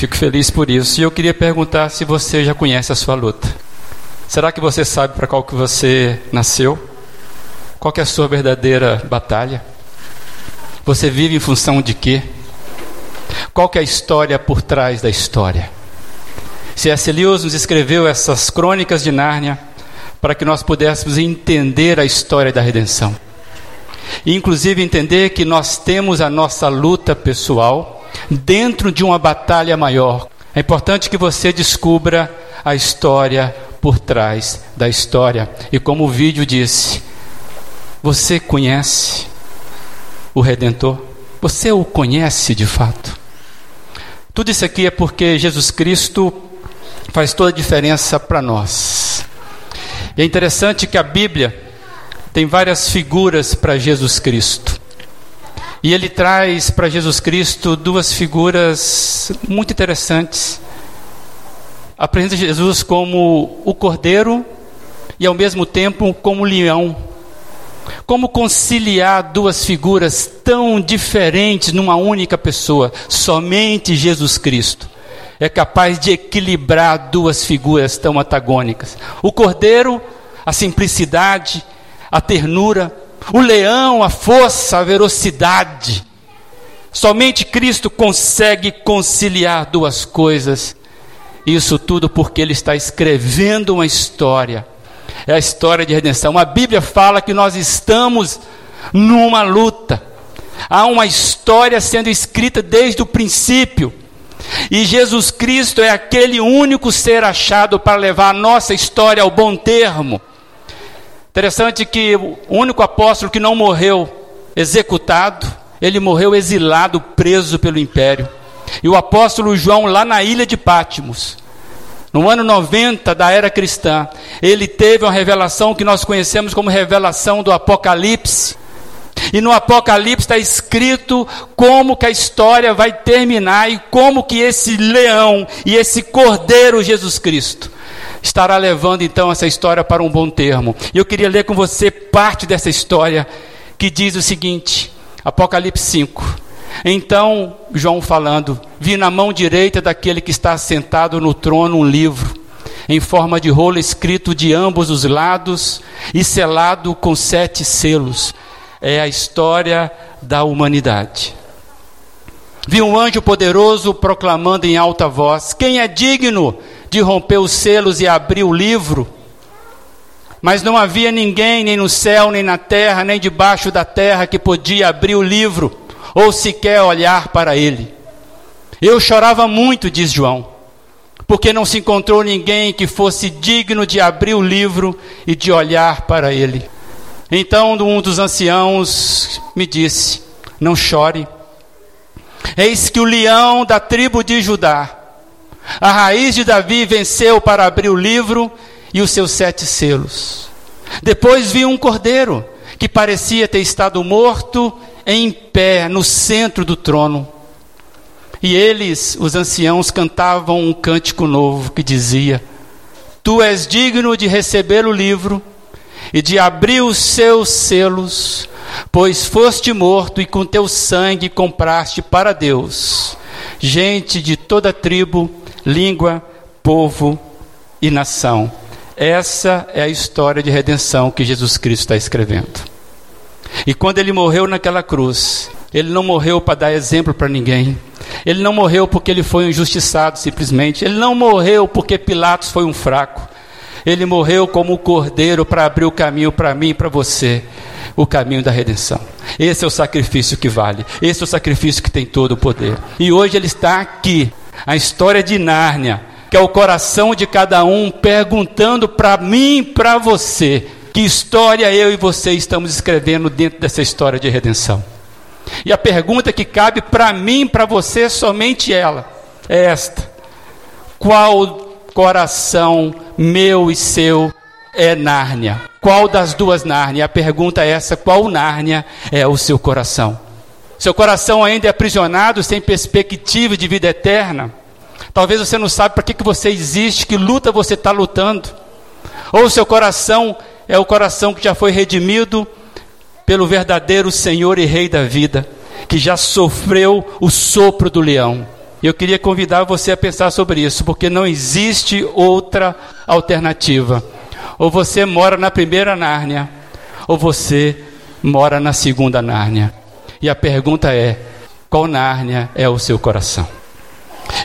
Fico feliz por isso. E eu queria perguntar se você já conhece a sua luta. Será que você sabe para qual que você nasceu? Qual é a sua verdadeira batalha? Você vive em função de quê? Qual é a história por trás da história? C.S. Lewis nos escreveu essas crônicas de Nárnia para que nós pudéssemos entender a história da redenção. E inclusive entender que nós temos a nossa luta pessoal dentro de uma batalha maior. É importante que você descubra a história por trás da história. E como o vídeo disse, você conhece o Redentor? Você o conhece de fato? Tudo isso aqui é porque Jesus Cristo faz toda a diferença para nós. E é interessante que a Bíblia tem várias figuras para Jesus Cristo. E ele traz para Jesus Cristo duas figuras muito interessantes. Apresenta Jesus como o cordeiro e ao mesmo tempo como o leão. Como conciliar duas figuras tão diferentes numa única pessoa? Somente Jesus Cristo é capaz de equilibrar duas figuras tão antagônicas. O cordeiro, a simplicidade, a ternura, o leão, a força, a velocidade. Somente Cristo consegue conciliar duas coisas. Isso tudo porque Ele está escrevendo uma história. É a história de redenção. A Bíblia fala que nós estamos numa luta. Há uma história sendo escrita desde o princípio. E Jesus Cristo é aquele único ser achado para levar a nossa história ao bom termo. Interessante que o único apóstolo que não morreu executado, ele morreu exilado, preso pelo império. E o apóstolo João, lá na ilha de Pátimos, no ano 90 da era cristã, ele teve uma revelação que nós conhecemos como revelação do Apocalipse. E no Apocalipse está escrito como que a história vai terminar e como que esse leão e esse cordeiro Jesus Cristo estará levando então essa história para um bom termo. E eu queria ler com você parte dessa história que diz o seguinte: Apocalipse 5. Então, João falando, vi na mão direita daquele que está sentado no trono um livro, em forma de rolo escrito de ambos os lados e selado com sete selos é a história da humanidade. Vi um anjo poderoso proclamando em alta voz: Quem é digno de romper os selos e abrir o livro? Mas não havia ninguém, nem no céu, nem na terra, nem debaixo da terra, que podia abrir o livro, ou sequer olhar para ele. Eu chorava muito, diz João, porque não se encontrou ninguém que fosse digno de abrir o livro e de olhar para ele. Então um dos anciãos me disse: Não chore. Eis que o leão da tribo de Judá, a raiz de Davi, venceu para abrir o livro e os seus sete selos. Depois vi um cordeiro que parecia ter estado morto em pé no centro do trono. E eles, os anciãos, cantavam um cântico novo que dizia: Tu és digno de receber o livro e de abrir os seus selos, pois foste morto e com teu sangue compraste para Deus gente de toda tribo, língua, povo e nação. Essa é a história de redenção que Jesus Cristo está escrevendo. E quando ele morreu naquela cruz, ele não morreu para dar exemplo para ninguém. Ele não morreu porque ele foi injustiçado simplesmente. Ele não morreu porque Pilatos foi um fraco. Ele morreu como o cordeiro para abrir o caminho para mim e para você o caminho da redenção. Esse é o sacrifício que vale. Esse é o sacrifício que tem todo o poder. E hoje ele está aqui. A história de Nárnia, que é o coração de cada um perguntando para mim para você: que história eu e você estamos escrevendo dentro dessa história de redenção? E a pergunta que cabe para mim para você somente ela é esta: qual coração meu e seu é Nárnia? Qual das duas Nárnia? A pergunta é essa: qual Nárnia é o seu coração? Seu coração ainda é aprisionado, sem perspectiva de vida eterna? Talvez você não sabe para que, que você existe, que luta você está lutando. Ou seu coração é o coração que já foi redimido pelo verdadeiro Senhor e Rei da vida, que já sofreu o sopro do leão eu queria convidar você a pensar sobre isso, porque não existe outra alternativa. Ou você mora na primeira Nárnia, ou você mora na segunda Nárnia. E a pergunta é: qual Nárnia é o seu coração?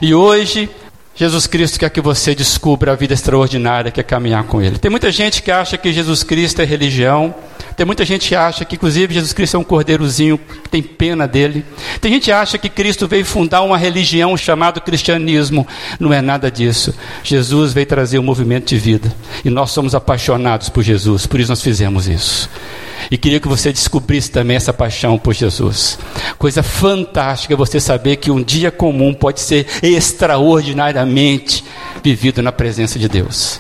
E hoje Jesus Cristo quer que você descubra a vida extraordinária que é caminhar com Ele. Tem muita gente que acha que Jesus Cristo é religião. Tem muita gente que acha que, inclusive, Jesus Cristo é um cordeirozinho tem pena dele. Tem gente que acha que Cristo veio fundar uma religião chamada cristianismo. Não é nada disso. Jesus veio trazer um movimento de vida. E nós somos apaixonados por Jesus, por isso nós fizemos isso. E queria que você descobrisse também essa paixão por Jesus. Coisa fantástica você saber que um dia comum pode ser extraordinariamente vivido na presença de Deus.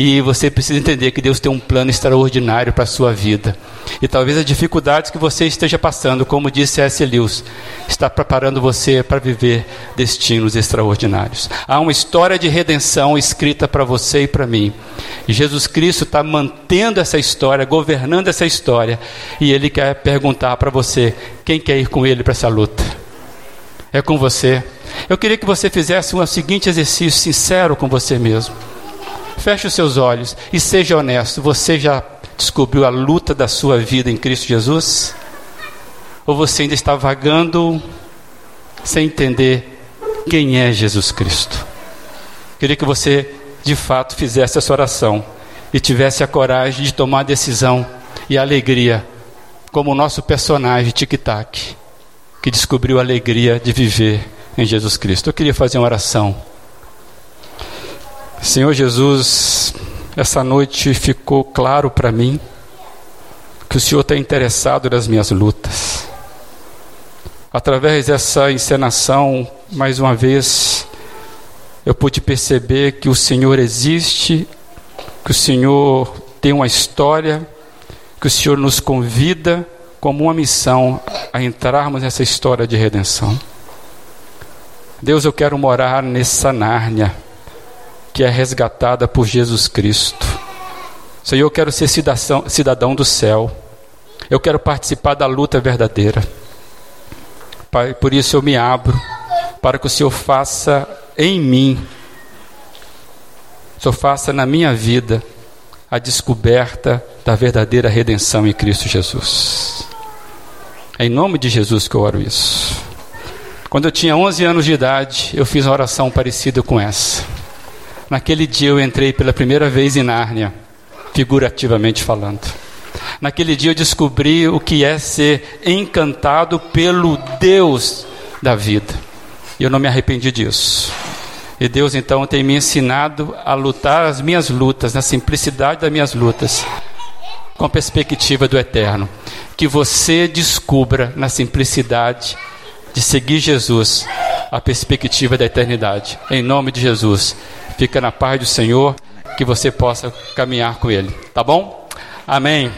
E você precisa entender que Deus tem um plano extraordinário para a sua vida. E talvez as dificuldades que você esteja passando, como disse S. Lewis, está preparando você para viver destinos extraordinários. Há uma história de redenção escrita para você e para mim. Jesus Cristo está mantendo essa história, governando essa história. E Ele quer perguntar para você: quem quer ir com Ele para essa luta? É com você. Eu queria que você fizesse um seguinte exercício sincero com você mesmo. Feche os seus olhos e seja honesto. Você já descobriu a luta da sua vida em Cristo Jesus? Ou você ainda está vagando sem entender quem é Jesus Cristo? Queria que você, de fato, fizesse essa oração e tivesse a coragem de tomar a decisão e a alegria, como o nosso personagem Tic-Tac, que descobriu a alegria de viver em Jesus Cristo. Eu queria fazer uma oração. Senhor Jesus, essa noite ficou claro para mim que o Senhor está interessado nas minhas lutas. Através dessa encenação, mais uma vez, eu pude perceber que o Senhor existe, que o Senhor tem uma história, que o Senhor nos convida como uma missão a entrarmos nessa história de redenção. Deus, eu quero morar nessa Nárnia que é resgatada por Jesus Cristo. Senhor, eu quero ser cidadão, cidadão do céu. Eu quero participar da luta verdadeira. Pai, por isso eu me abro para que o Senhor faça em mim, o Senhor faça na minha vida a descoberta da verdadeira redenção em Cristo Jesus. É em nome de Jesus que eu oro isso. Quando eu tinha 11 anos de idade, eu fiz uma oração parecida com essa. Naquele dia eu entrei pela primeira vez em Nárnia, figurativamente falando. Naquele dia eu descobri o que é ser encantado pelo Deus da vida. E eu não me arrependi disso. E Deus então tem me ensinado a lutar as minhas lutas, na simplicidade das minhas lutas, com a perspectiva do eterno. Que você descubra na simplicidade de seguir Jesus a perspectiva da eternidade. Em nome de Jesus. Fica na paz do Senhor, que você possa caminhar com Ele. Tá bom? Amém.